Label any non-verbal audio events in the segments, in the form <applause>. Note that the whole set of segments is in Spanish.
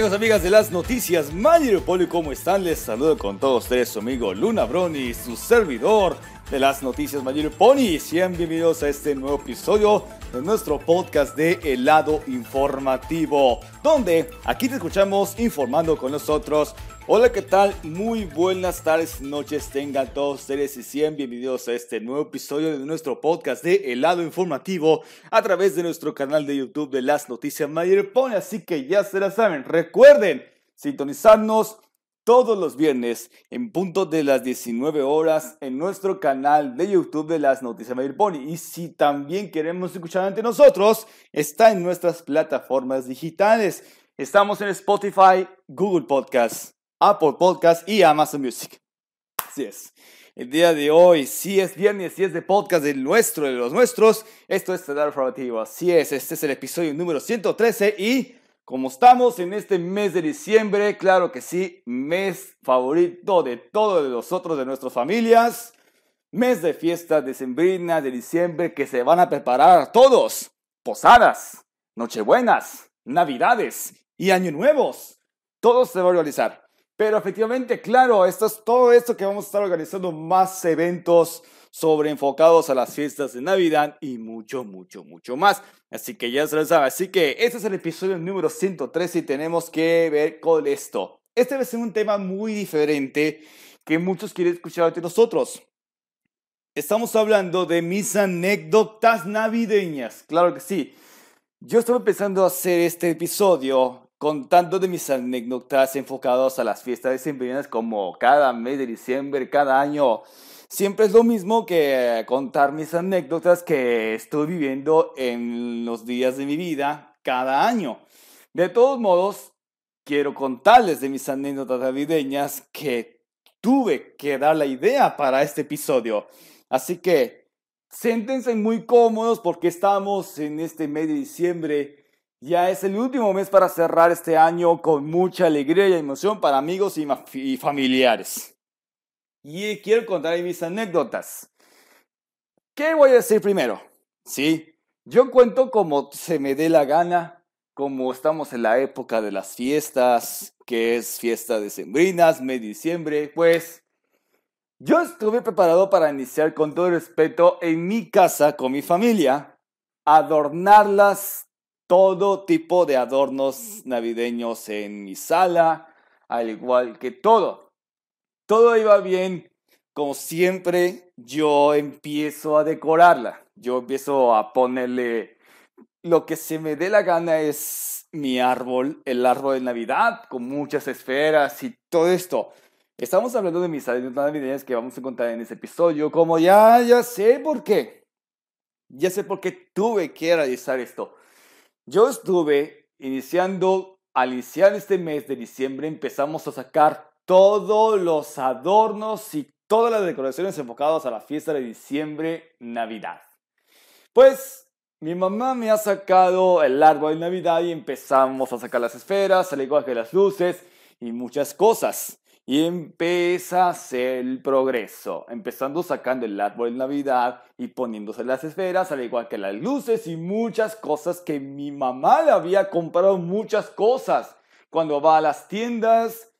Amigos, amigas de las noticias, Poli, ¿cómo están? Les saludo con todos ustedes su amigo Luna Broni, su servidor de las noticias Mayer Pony. Sean bienvenidos a este nuevo episodio de nuestro podcast de El lado informativo, donde aquí te escuchamos informando con nosotros Hola, ¿qué tal? Muy buenas tardes, noches tengan todos ustedes y sean bienvenidos a este nuevo episodio de nuestro podcast de El lado informativo a través de nuestro canal de YouTube de las noticias Mayer Pone. Así que ya se la saben, recuerden sintonizarnos todos los viernes en punto de las 19 horas en nuestro canal de YouTube de las noticias Mayer Pony. Y si también queremos escuchar ante nosotros, está en nuestras plataformas digitales. Estamos en Spotify, Google Podcasts. Apple Podcast y Amazon Music. Así es. El día de hoy, si es viernes, si es de podcast del nuestro, de los nuestros, esto es Tedar Informativo. Así es, este es el episodio número 113 y como estamos en este mes de diciembre, claro que sí, mes favorito de todos nosotros, de nuestras familias, mes de fiesta decembrina de diciembre que se van a preparar todos, posadas, nochebuenas, navidades y año nuevos. Todo se va a realizar. Pero efectivamente, claro, esto es todo esto que vamos a estar organizando más eventos sobre enfocados a las fiestas de Navidad y mucho, mucho, mucho más. Así que ya se lo saben. Así que este es el episodio número 113 y tenemos que ver con esto. Este va a ser un tema muy diferente que muchos quieren escuchar de nosotros. Estamos hablando de mis anécdotas navideñas. Claro que sí. Yo estoy empezando a hacer este episodio contando de mis anécdotas enfocadas a las fiestas decembrinas como cada mes de diciembre, cada año. Siempre es lo mismo que contar mis anécdotas que estoy viviendo en los días de mi vida cada año. De todos modos, quiero contarles de mis anécdotas navideñas que tuve que dar la idea para este episodio. Así que, siéntense muy cómodos porque estamos en este mes de diciembre ya es el último mes para cerrar este año con mucha alegría y emoción para amigos y, familiares. Y quiero contar mis anécdotas. ¿Qué voy a decir primero? Sí, yo cuento como se me dé la gana, como estamos en la época de las fiestas, que es fiesta de sembrinas, mes diciembre, pues yo estuve preparado para iniciar con todo respeto en mi casa con mi familia, adornarlas todo tipo de adornos navideños en mi sala, al igual que todo. Todo iba bien, como siempre, yo empiezo a decorarla. Yo empiezo a ponerle lo que se me dé la gana es mi árbol, el árbol de Navidad, con muchas esferas y todo esto. Estamos hablando de mis anécdotas navideñas que vamos a contar en este episodio, como ya, ya sé por qué. Ya sé por qué tuve que realizar esto. Yo estuve iniciando, al iniciar este mes de diciembre, empezamos a sacar todos los adornos y todas las decoraciones enfocadas a la fiesta de diciembre, Navidad. Pues mi mamá me ha sacado el árbol de Navidad y empezamos a sacar las esferas, al igual que las luces y muchas cosas. Y empieza a hacer el progreso, empezando sacando el árbol de Navidad y poniéndose las esferas, al igual que las luces y muchas cosas que mi mamá le había comprado muchas cosas cuando va a las tiendas,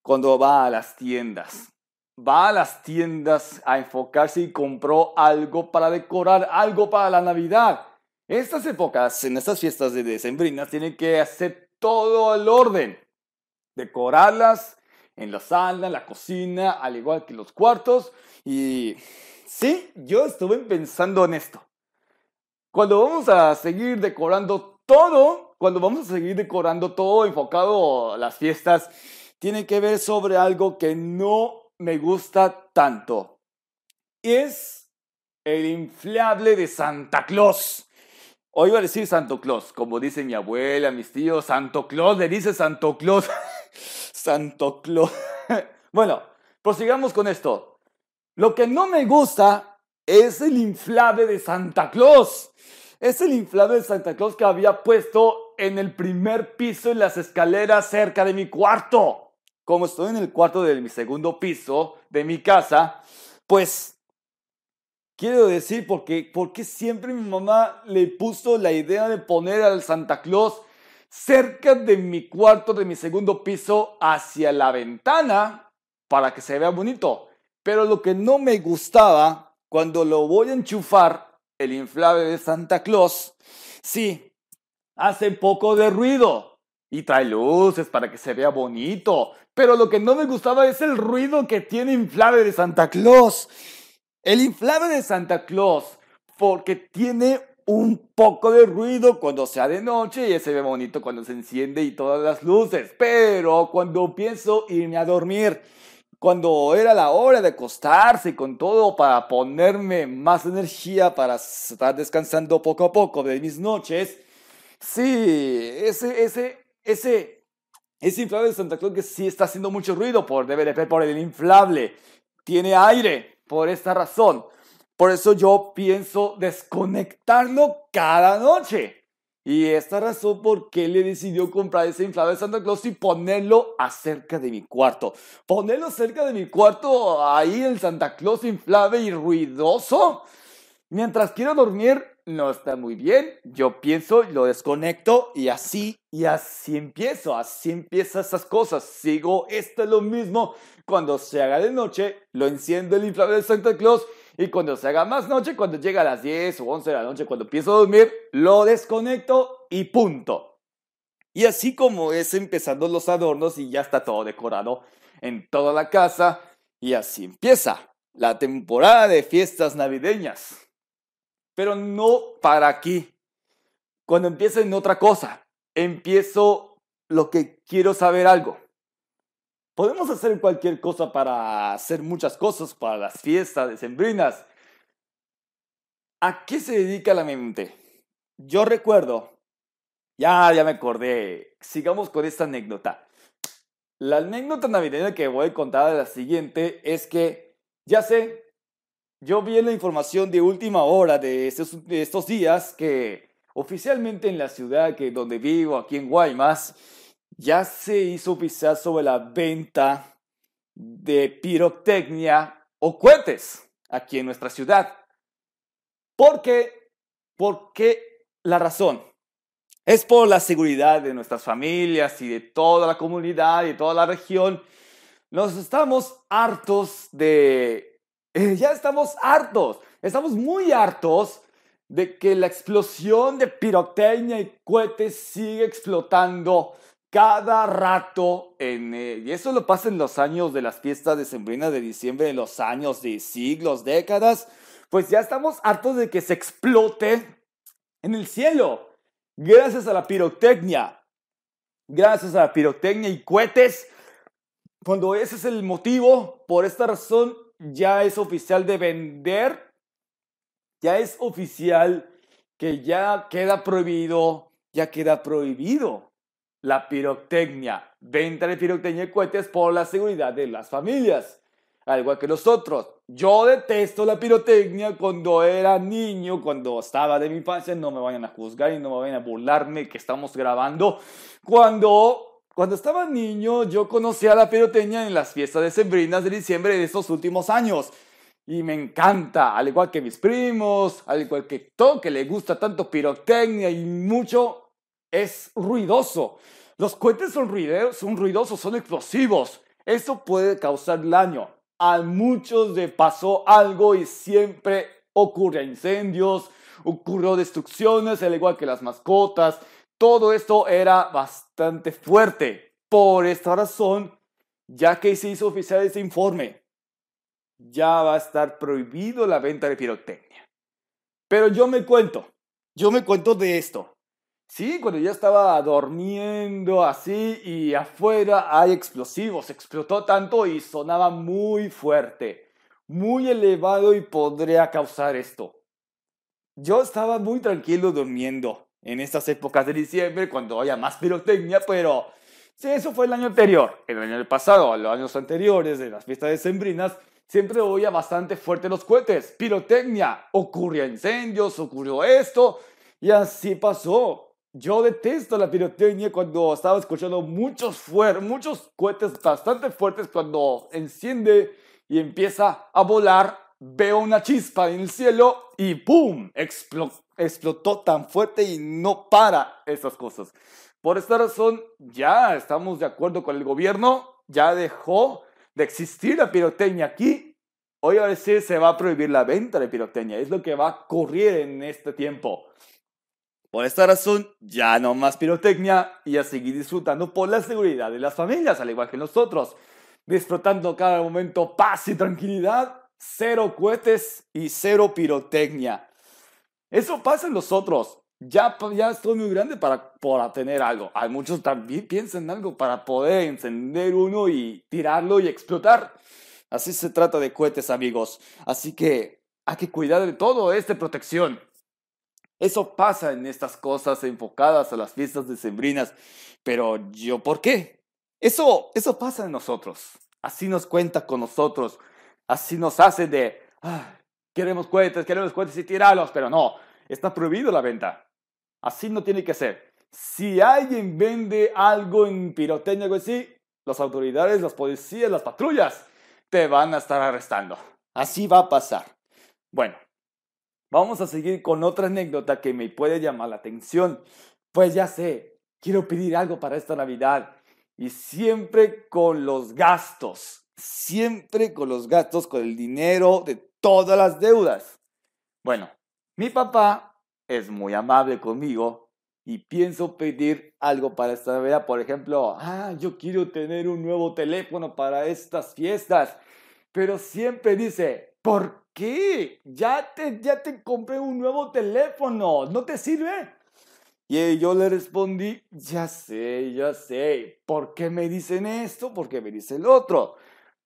cuando va a las tiendas. Va a las tiendas a enfocarse y compró algo para decorar, algo para la Navidad. Estas épocas, en estas fiestas de decembrinas, tienen que hacer todo el orden. Decorarlas, en la sala, en la cocina, al igual que los cuartos. Y sí, yo estuve pensando en esto. cuando vamos a seguir decorando todo, cuando vamos a seguir decorando todo enfocado a las fiestas, tiene que ver sobre algo que no me gusta tanto. Es el inflable de Santa Claus. Hoy iba a decir Santo Claus, como dice mi abuela, mis tíos, Santo Claus, le dice Santo Claus. <laughs> Santo Claus. bueno, prosigamos con esto. Lo que no me gusta es el inflable de Santa Claus. Es el inflable de Santa Claus que había puesto en el primer piso en las escaleras cerca de mi cuarto como estoy en el cuarto de mi segundo piso de mi casa, pues quiero decir porque, porque siempre mi mamá le puso la idea de poner al Santa Claus cerca de mi cuarto de mi segundo piso hacia la ventana para que se vea bonito. Pero lo que no me gustaba cuando lo voy a enchufar, el inflable de Santa Claus, sí, hace poco de ruido y trae luces para que se vea bonito, pero lo que no me gustaba es el ruido que tiene inflable de Santa Claus. El inflable de Santa Claus, porque tiene un poco de ruido cuando sea de noche y se ve bonito cuando se enciende y todas las luces. Pero cuando pienso irme a dormir, cuando era la hora de acostarse con todo para ponerme más energía para estar descansando poco a poco de mis noches, sí, ese, ese, ese ese inflable de Santa Claus que sí está haciendo mucho ruido por DVDP, por el inflable. Tiene aire por esta razón. Por eso yo pienso desconectarlo cada noche. Y esta razón por qué le decidió comprar ese inflable de Santa Claus y ponerlo acerca de mi cuarto. Ponerlo cerca de mi cuarto, ahí el Santa Claus inflable y ruidoso. Mientras quiero dormir, no está muy bien. Yo pienso, lo desconecto y así, y así empiezo. Así empiezan esas cosas. Sigo esto es lo mismo. Cuando se haga de noche, lo enciendo el inflable de Santa Claus. Y cuando se haga más noche, cuando llega a las 10 o 11 de la noche, cuando empiezo a dormir, lo desconecto y punto. Y así como es empezando los adornos y ya está todo decorado en toda la casa. Y así empieza la temporada de fiestas navideñas pero no para aquí. Cuando empiezo en otra cosa, empiezo lo que quiero saber algo. Podemos hacer cualquier cosa para hacer muchas cosas, para las fiestas decembrinas. ¿A qué se dedica la mente? Yo recuerdo, ya, ya me acordé, sigamos con esta anécdota. La anécdota navideña que voy a contar es la siguiente, es que ya sé, yo vi en la información de última hora de estos, días que oficialmente en la ciudad que donde vivo, aquí en Guaymas, ya se hizo oficial sobre la venta de pirotecnia o cohetes aquí en nuestra ciudad. ¿Por qué? ¿Por qué la razón? Es por la seguridad de nuestras familias y de toda la comunidad y toda la región. Nos estamos hartos de eh, ya estamos hartos, estamos muy hartos de que la explosión de pirotecnia y cohetes sigue explotando cada rato. En, eh, y eso lo pasa en los años de las fiestas de sembrina de diciembre, en los años de siglos, décadas. Pues ya estamos hartos de que se explote en el cielo. Gracias a la pirotecnia. Gracias a la pirotecnia y cohetes. Cuando ese es el motivo, por esta razón, ya es oficial de vender, ya es oficial que ya queda prohibido, ya queda prohibido la pirotecnia, venta de pirotecnia y cohetes por la seguridad de las familias, al igual que nosotros. Yo detesto la pirotecnia cuando era niño, cuando estaba de mi infancia, no me vayan a juzgar y no me vayan a burlarme que estamos grabando. Cuando cuando estaba niño, yo conocía la pirotecnia en las fiestas decembrinas de diciembre de estos últimos años. Y me encanta, al igual que mis primos, al igual que todo que le gusta tanto pirotecnia y mucho, es ruidoso. Los cohetes son, son ruidosos, son explosivos. Eso puede causar daño. A muchos le pasó algo y siempre ocurre incendios, ocurrió destrucciones, al igual que las mascotas. Todo esto era bastante fuerte. Por esta razón, ya que se hizo oficial ese informe, ya va a estar prohibido la venta de pirotecnia. Pero yo me cuento, yo me cuento de esto. Sí, cuando ya estaba durmiendo así y afuera hay explosivos, explotó tanto y sonaba muy fuerte, muy elevado y podría causar esto. Yo estaba muy tranquilo durmiendo en estas épocas de diciembre cuando haya más pirotecnia, pero sí, eso fue el año anterior. El año pasado, los años anteriores de las fiestas decembrinas, siempre oía bastante fuerte los cohetes, pirotecnia, ocurría incendios, ocurrió esto y así pasó. Yo detesto la pirotecnia cuando estaba escuchando muchos, muchos cohetes bastante fuertes cuando enciende y empieza a volar. Veo una chispa en el cielo y ¡pum! explotó tan fuerte y no para esas cosas. Por esta razón, ya estamos de acuerdo con el gobierno, ya dejó de existir la pirotecnia aquí. Hoy a veces se va a prohibir la venta de pirotecnia, es lo que va a ocurrir en este tiempo. Por esta razón, ya no más pirotecnia y a seguir disfrutando por la seguridad de las familias, al igual que nosotros. Disfrutando cada momento paz y tranquilidad, cero cohetes y cero pirotecnia. Eso pasa en nosotros. Ya, ya estoy muy grande para, para tener algo. Hay muchos también piensan en algo para poder encender uno y tirarlo y explotar. Así se trata de cohetes, amigos. Así que hay que cuidar de todo, es de protección. Eso pasa en estas cosas enfocadas a las fiestas decembrinas. Pero yo, ¿por qué? Eso, eso pasa en nosotros. Así nos cuenta con nosotros. Así nos hace de, ah, queremos cohetes, queremos cohetes y tirarlos. Pero no, está prohibido la venta. Así no tiene que ser. Si alguien vende algo en pirotecnia o así, las autoridades, las policías, las patrullas te van a estar arrestando. Así va a pasar. Bueno, Vamos a seguir con otra anécdota que me puede llamar la atención. Pues ya sé, quiero pedir algo para esta Navidad. Y siempre con los gastos. Siempre con los gastos, con el dinero de todas las deudas. Bueno, mi papá es muy amable conmigo y pienso pedir algo para esta Navidad. Por ejemplo, ah, yo quiero tener un nuevo teléfono para estas fiestas. Pero siempre dice, ¿por qué? Ya te, ya te compré un nuevo teléfono, ¿no te sirve? Y yo le respondí, ya sé, ya sé, ¿por qué me dicen esto? ¿Por qué me dicen el otro?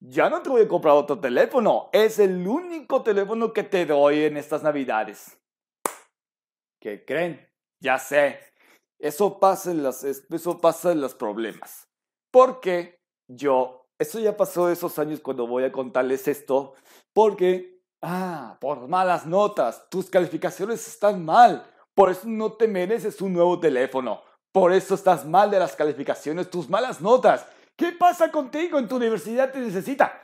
Ya no te voy a comprar otro teléfono, es el único teléfono que te doy en estas navidades. ¿Qué creen? Ya sé, eso pasa en, las, eso pasa los problemas. Porque yo, eso ya pasó esos años cuando voy a contarles esto, porque Ah, por malas notas. Tus calificaciones están mal. Por eso no te mereces un nuevo teléfono. Por eso estás mal de las calificaciones, tus malas notas. ¿Qué pasa contigo? En tu universidad te necesita.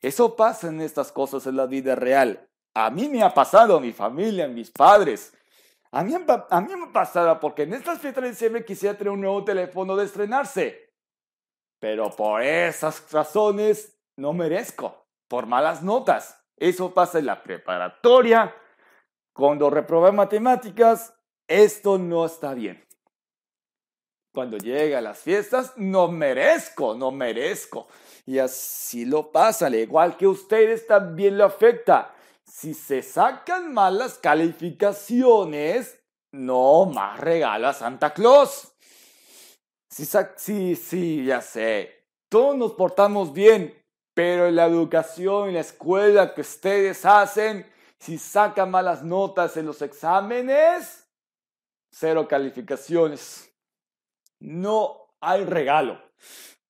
Eso pasa en estas cosas en la vida real. A mí me ha pasado, a mi familia, a mis padres. A mí, a mí me ha pasado porque en estas fiestas de diciembre quisiera tener un nuevo teléfono de estrenarse. Pero por esas razones no merezco. Por malas notas. Eso pasa en la preparatoria. Cuando reprobé matemáticas, esto no está bien. Cuando llega a las fiestas, no merezco, no merezco. Y así lo pasa, al igual que ustedes también lo afecta. Si se sacan malas calificaciones, no más regalo a Santa Claus. Sí, sí, sí, ya sé. Todos nos portamos bien, pero en la educación, en la escuela que ustedes hacen, si sacan malas notas en los exámenes, cero calificaciones. No hay regalo.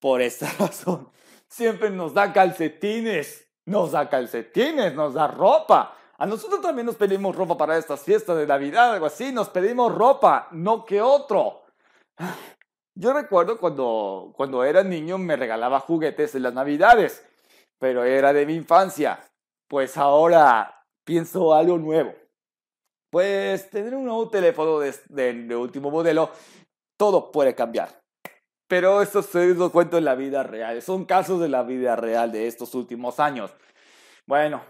Por esta <laughs> razón, siempre nos da calcetines, nos da calcetines, nos da ropa. A nosotros también nos pedimos ropa para estas fiestas de Navidad, algo así, nos pedimos ropa, no que otro. <sighs> Yo recuerdo cuando, cuando era niño me regalaba juguetes en las Navidades pero era de mi infancia. Pues ahora pienso algo nuevo. Pues tener un nuevo teléfono de, último modelo, todo puede cambiar. Pero esto se lo cuento en la vida real. Son casos de la vida real de estos últimos años. Bueno,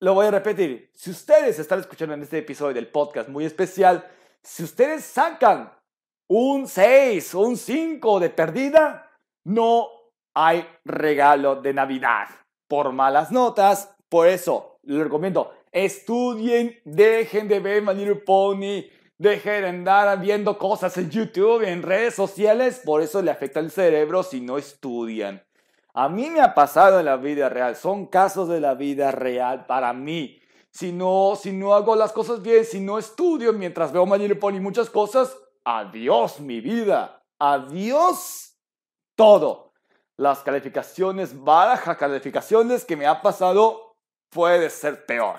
lo voy a repetir. Si ustedes están escuchando en este episodio del podcast muy especial, si ustedes sacan un 6 o un 5 de perdida, no hay regalo de Navidad por malas notas. Por eso les recomiendo, Estudien, dejen de ver My Little Pony, dejen de andar viendo cosas en YouTube, en redes sociales, por eso le afecta el cerebro si no estudian. A mí me ha pasado en la vida real, son casos de la vida real para mí. Si no, si no hago las cosas bien, si no estudio mientras veo My Little Pony muchas cosas, adiós mi vida, adiós todo. Las calificaciones, bajas calificaciones que me ha pasado, puede ser peor.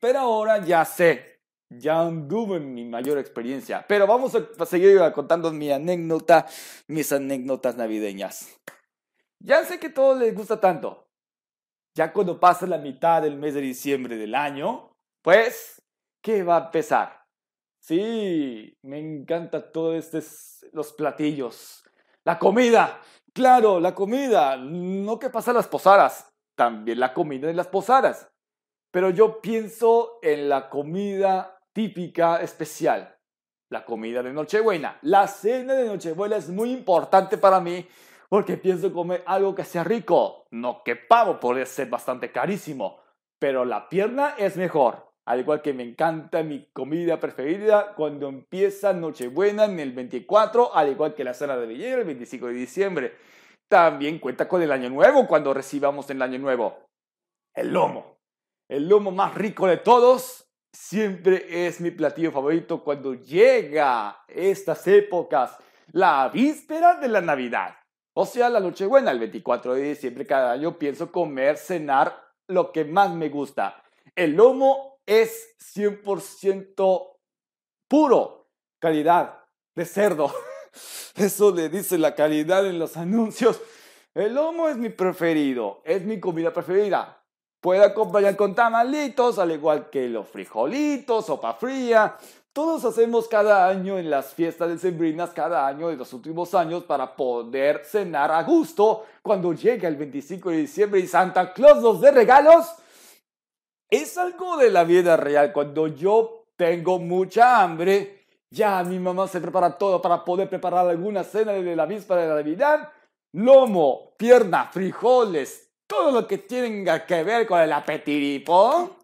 Pero ahora ya sé, ya anduve en mi mayor experiencia. Pero vamos a seguir contando mi anécdota, mis anécdotas navideñas. Ya sé que todo les gusta tanto. Ya cuando pasa la mitad del mes de diciembre del año, pues, ¿qué va a empezar? Sí, me encanta todo este, los platillos, la comida. Claro, la comida. No que pasa las posadas, también la comida en las posadas. Pero yo pienso en la comida típica especial, la comida de Nochebuena. La cena de Nochebuena es muy importante para mí porque pienso comer algo que sea rico. No que pavo puede ser bastante carísimo, pero la pierna es mejor. Al igual que me encanta mi comida preferida cuando empieza Nochebuena en el 24, al igual que la cena de Villera el 25 de diciembre. También cuenta con el Año Nuevo cuando recibamos el Año Nuevo. El lomo. El lomo más rico de todos siempre es mi platillo favorito cuando llega estas épocas, la víspera de la Navidad. O sea, la Nochebuena, el 24 de diciembre cada año pienso comer, cenar lo que más me gusta. El lomo es 100% puro, calidad de cerdo. <laughs> Eso le dice la calidad en los anuncios. El lomo es mi preferido, es mi comida preferida. Puede acompañar con tamalitos, al igual que los frijolitos, sopa fría, todos hacemos cada año en las fiestas de sembrinas, cada año de los últimos años, para poder cenar a gusto cuando llega el 25 de diciembre y Santa Claus nos dé regalos. Es algo de la vida real. Cuando yo tengo mucha hambre, ya mi mamá se prepara todo para poder preparar alguna cena de la víspera de Navidad. Lomo, pierna, frijoles, todo lo que tenga que ver con el apetiripo.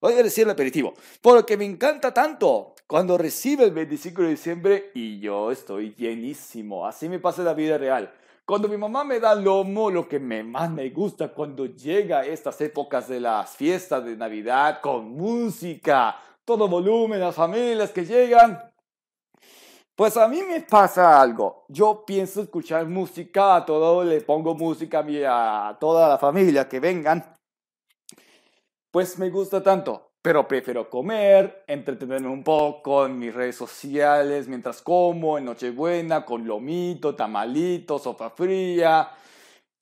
Voy a decir el aperitivo, porque me encanta tanto cuando recibe el 25 de diciembre y yo estoy llenísimo. Así me pasa la vida real. Cuando mi mamá me da lomo, lo que me, más me gusta cuando llega estas épocas de las fiestas de Navidad con música, todo volumen, las familias que llegan. Pues a mí me pasa algo. Yo pienso escuchar música, a todo le pongo música a, a toda la familia que vengan. Pues me gusta tanto pero prefiero comer, entretenerme un poco en mis redes sociales mientras como, en Nochebuena, con lomito, tamalito, sopa fría,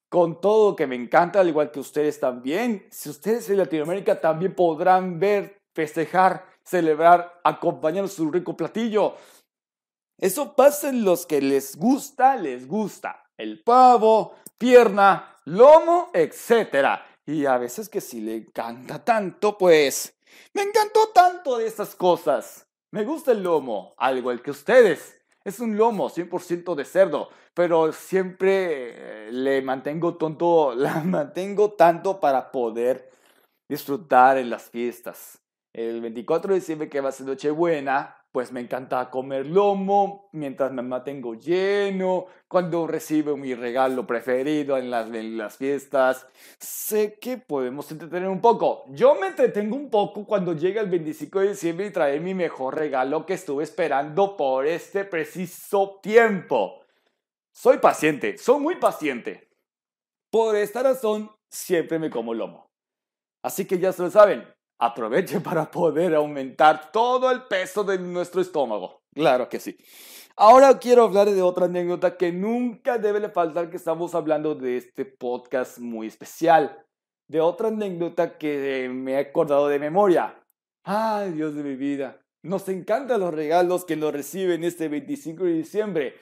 con todo que me encanta, al igual que ustedes también. Si ustedes en Latinoamérica también podrán ver, festejar, celebrar, acompañando su rico platillo. Eso pasa en los que les gusta, les gusta. El pavo, pierna, lomo, etc. Y a veces que si le encanta tanto, pues me encantó tanto de estas cosas. Me gusta el lomo, al igual que ustedes. Es un lomo 100% de cerdo, pero siempre eh, le mantengo tonto, <laughs> la mantengo tanto para poder disfrutar en las fiestas. El 24 de diciembre que va a ser Nochebuena, pues me encanta comer lomo mientras me mantengo lleno, cuando recibo mi regalo preferido en las, en las fiestas. Sé que podemos entretener un poco. Yo me entretengo un poco cuando llega el 25 de diciembre y trae mi mejor regalo que estuve esperando por este preciso tiempo. Soy paciente, soy muy paciente. Por esta razón, siempre me como lomo. Así que ya se lo saben, aproveche <laughs> para poder aumentar todo el peso de nuestro estómago. Claro que sí. Ahora quiero hablar de otra anécdota que nunca debe faltar que estamos hablando de este podcast muy especial. De otra anécdota que me he acordado de memoria. Ay, Dios de mi vida. Nos encantan los regalos que nos reciben este 25 de diciembre.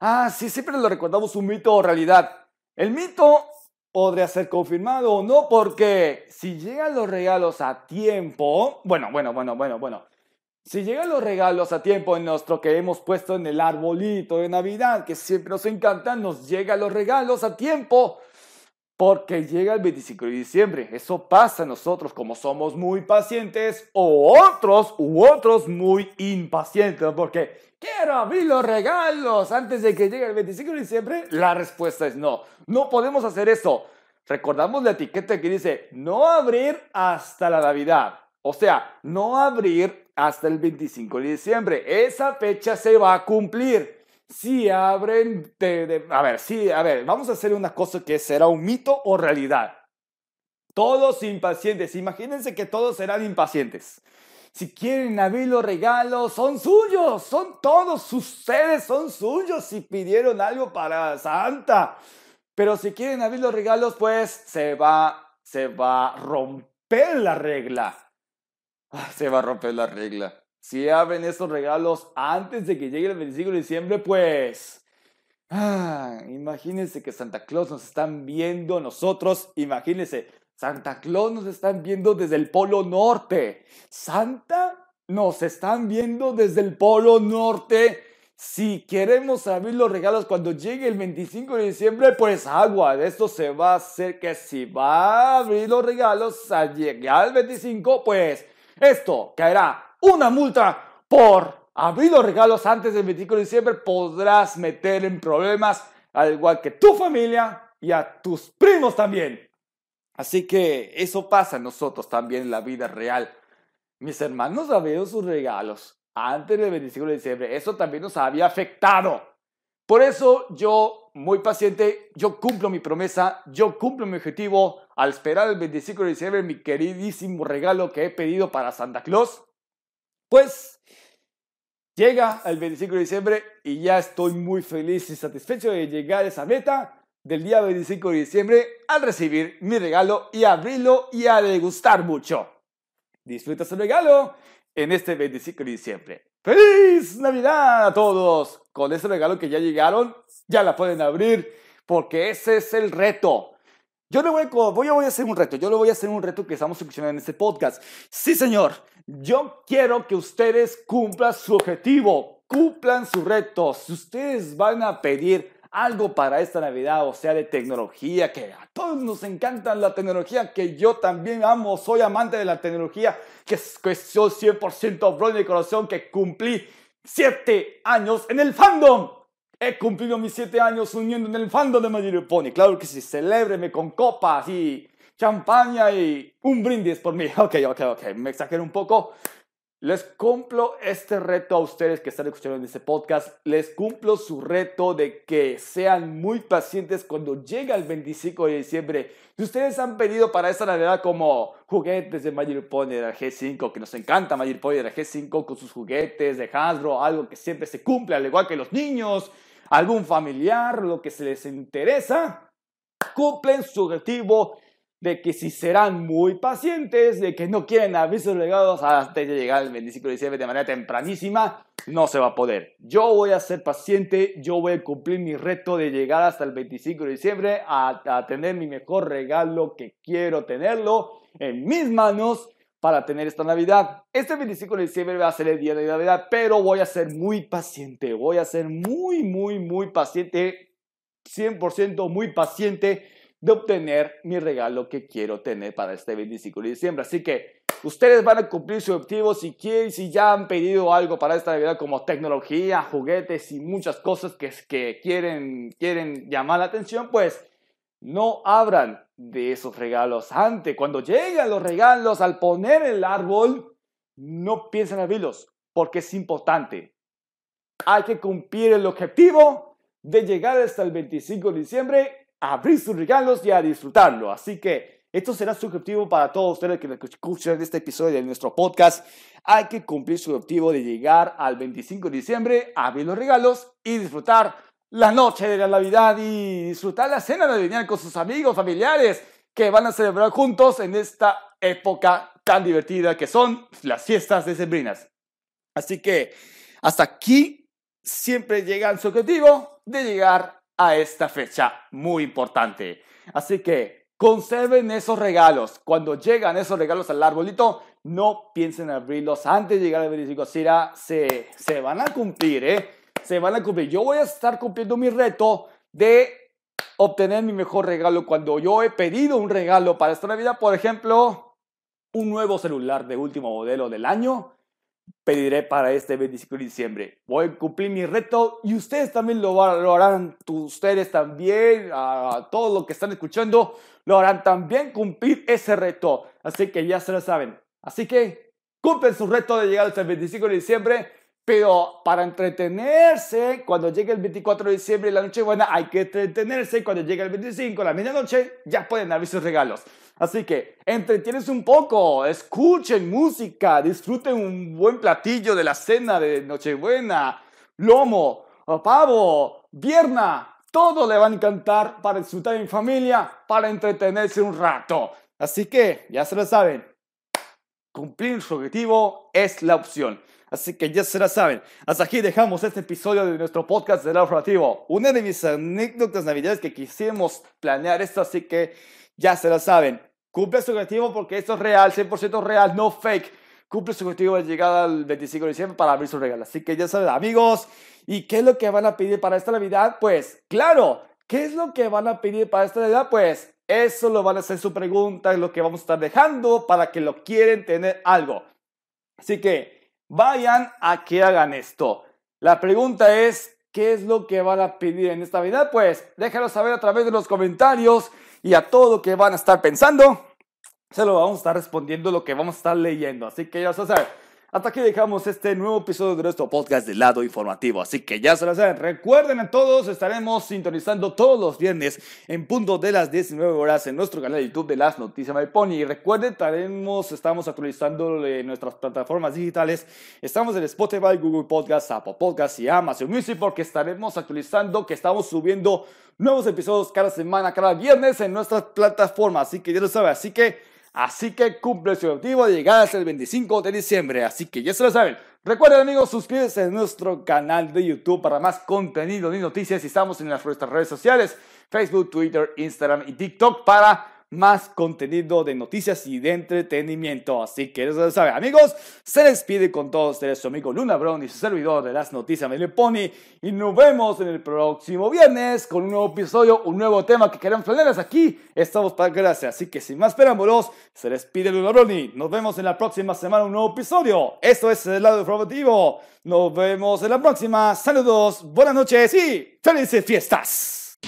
Ah, sí, siempre lo recordamos un mito o realidad. El mito podría ser confirmado o no, porque si llegan los regalos a tiempo, bueno, bueno, bueno, bueno, bueno, si llegan los regalos a tiempo en nuestro que hemos puesto en el arbolito de Navidad, que siempre nos encantan, nos llegan los regalos a tiempo, porque llega el 25 de diciembre. Eso pasa a nosotros como somos muy pacientes o otros u otros muy impacientes porque quiero abrir los regalos antes de que llegue el 25 de diciembre. La respuesta es no. No podemos hacer eso. Recordamos la etiqueta que dice no abrir hasta la Navidad. O sea, no abrir hasta el 25 de diciembre. Esa fecha se va a cumplir si abren, a ver, sí, a ver, vamos a hacer una cosa que será un mito o realidad. Todos impacientes, imagínense que todos serán impacientes. Si quieren abrir los regalos, son suyos, son todos, sus seres son suyos si pidieron algo para Santa. Pero si quieren abrir los regalos, pues se va, se va a romper la regla. Ah, se va a romper la regla si abren estos regalos antes de que llegue el 25 de diciembre, pues... Ah, imagínense que Santa Claus nos están viendo nosotros. Imagínense, Santa Claus nos están viendo desde el Polo Norte. Santa nos están viendo desde el Polo Norte. Si queremos abrir los regalos cuando llegue el 25 de diciembre, pues agua. De esto se va a hacer que si va a abrir los regalos al llegar al 25, pues esto caerá una multa por abrir los regalos antes del 25 de diciembre, podrás meter en problemas al igual que tu familia y a tus primos también. Así que eso pasa a nosotros también en la vida real. Mis hermanos abrieron sus regalos antes del 25 de diciembre. Eso también nos había afectado. Por eso yo, muy paciente, yo cumplo mi promesa, yo cumplo mi objetivo al esperar el 25 de diciembre mi queridísimo regalo que he pedido para Santa Claus. Pues llega el 25 de diciembre y ya estoy muy feliz y satisfecho de llegar a esa meta del día 25 de diciembre al recibir mi regalo y abrirlo y a degustar mucho. Disfruta su regalo en este 25 de diciembre. ¡Feliz Navidad a todos! Con ese regalo que ya llegaron, ya la pueden abrir porque ese es el reto. Yo le voy a, voy a, voy a hacer un reto, yo le voy a hacer un reto que estamos escuchando en este podcast. Sí, señor, yo quiero que ustedes cumplan su objetivo, cumplan su reto. Si ustedes van a pedir algo para esta Navidad, o sea, de tecnología, que a todos nos encanta la tecnología, que yo también amo, soy amante de la tecnología, que, que soy 100% bro de corazón, que cumplí 7 años en el fandom. He cumplido mis 7 años uniendo en el fandom de Magic Pony. Claro que sí, celébreme con copas y champaña y un brindis por mí. <laughs> Ok, ok, ok, me exagero un poco. Les cumplo este reto a ustedes que están escuchando en este podcast. Les cumplo su reto de que sean muy pacientes cuando llega el 25 de diciembre. Si ustedes han pedido para esta Navidad como juguetes de Magic Pony de la G5, que nos encanta Magic Pony de la G5 con sus juguetes de Hasbro, algo que siempre se cumple, al igual que los niños, algún familiar, lo que se les interesa, cumplen su objetivo de que si serán muy pacientes, de que no quieren avisos legados hasta llegar el 25 de diciembre de manera tempranísima, no se va a poder. Yo voy a ser paciente, yo voy a cumplir mi reto de llegar hasta el 25 de diciembre a, a tener mi mejor regalo que quiero tenerlo en mis manos para tener esta Navidad. Este 25 de diciembre va a ser el día de Navidad, pero voy a ser muy paciente, voy a ser muy, muy, muy paciente, 100% muy paciente de obtener mi regalo que quiero tener para este 25 de diciembre. Así que ustedes van a cumplir su objetivo si quieren, si ya han pedido algo para esta Navidad como tecnología, juguetes y muchas cosas que, que quieren, quieren llamar la atención, pues no abran de esos regalos antes. Cuando llegan los regalos al poner el árbol, no piensen abrirlos porque es importante. Hay que cumplir el objetivo de llegar hasta el 25 de diciembre abrir sus regalos y a disfrutarlo. Así que esto será su objetivo para todos ustedes que escuchan este episodio de nuestro podcast. Hay que cumplir su objetivo de llegar al 25 de diciembre, abrir los regalos y disfrutar la noche de la Navidad y disfrutar la cena navideña con sus amigos, familiares que van a celebrar juntos en esta época tan divertida que son las fiestas de sembrinas. Así que hasta aquí siempre llegan su objetivo de llegar a esta fecha muy importante. Así que conserven esos regalos. Cuando llegan esos regalos al arbolito, no piensen abrirlos antes de llegar al 25. Se, se van a cumplir, ¿eh? Se van a cumplir. Yo voy a estar cumpliendo mi reto de obtener mi mejor regalo cuando yo he pedido un regalo para esta Navidad, por ejemplo, un nuevo celular de último modelo del año, pediré para este 25 de diciembre. Voy a cumplir mi reto y ustedes también lo, harán, ustedes también, a todos los que están escuchando, lo harán también cumplir ese reto. Así que ya se lo saben. Así que cumplen su reto de llegar hasta el 25 de diciembre. Pero para entretenerse, cuando llegue el 24 de diciembre, la noche buena, hay que entretenerse. Cuando llegue el 25, la medianoche, ya pueden abrir sus regalos. Así que entretienes un poco, escuchen música, disfruten un buen platillo de la cena de Nochebuena, lomo, pavo, vierna, todo le va a encantar para disfrutar en familia, para entretenerse un rato. Así que, ya se lo saben, cumplir su objetivo es la opción. Así que ya se la saben. Hasta aquí dejamos este episodio de nuestro podcast de la Relativo. Una de mis anécdotas navidades que quisimos planear esto, así que ya se la saben. Cumple su objetivo porque esto es real, 100% real, no fake. Cumple su objetivo de llegar al 25 de diciembre para abrir su regalo. Así que ya saben, amigos. ¿Y qué es lo que van a pedir para esta Navidad? Pues, claro, ¿qué es lo que van a pedir para esta Navidad? Pues, eso lo van a hacer su pregunta, es lo que vamos a estar dejando para que lo quieren tener algo. Así que, vayan a que hagan esto. La pregunta es, ¿qué es lo que van a pedir en esta Navidad? Pues, déjalo saber a través de los comentarios y a todo lo que van a estar pensando, se lo vamos a estar respondiendo lo que vamos a estar leyendo. Así que ya se saben. Hasta aquí dejamos este nuevo episodio de nuestro podcast de lado informativo. Así que ya se lo saben. Recuerden a todos, estaremos sintonizando todos los viernes en punto de las 19 horas en nuestro canal de YouTube de las noticias de Pony. Y recuerden, estaremos, estamos actualizando nuestras plataformas digitales. Estamos en Spotify, Google Podcasts, Apple Podcasts y Amazon Music porque estaremos actualizando que estamos subiendo nuevos episodios cada semana, cada viernes en nuestras plataformas. Así que ya lo saben. Así que Así que cumple su objetivo de llegar hasta el 25 de diciembre. Así que ya se lo saben. Recuerden amigos, suscríbanse a nuestro canal de YouTube para más contenido y noticias. Y estamos en nuestras redes sociales, Facebook, Twitter, Instagram y TikTok para más contenido de noticias y de entretenimiento. Así que eso lo saben, amigos. Se despide con todos ustedes su amigo Luna Brown y su servidor de las noticias Mele Pony. Y nos vemos en el próximo viernes con un nuevo episodio, un nuevo tema que queremos planearles aquí. Estamos para gracias. Así que sin más preámbulos, se despide Luna Brown y nos vemos en la próxima semana un nuevo episodio. Esto es el lado informativo. Nos vemos en la próxima. Saludos, buenas noches y felices fiestas.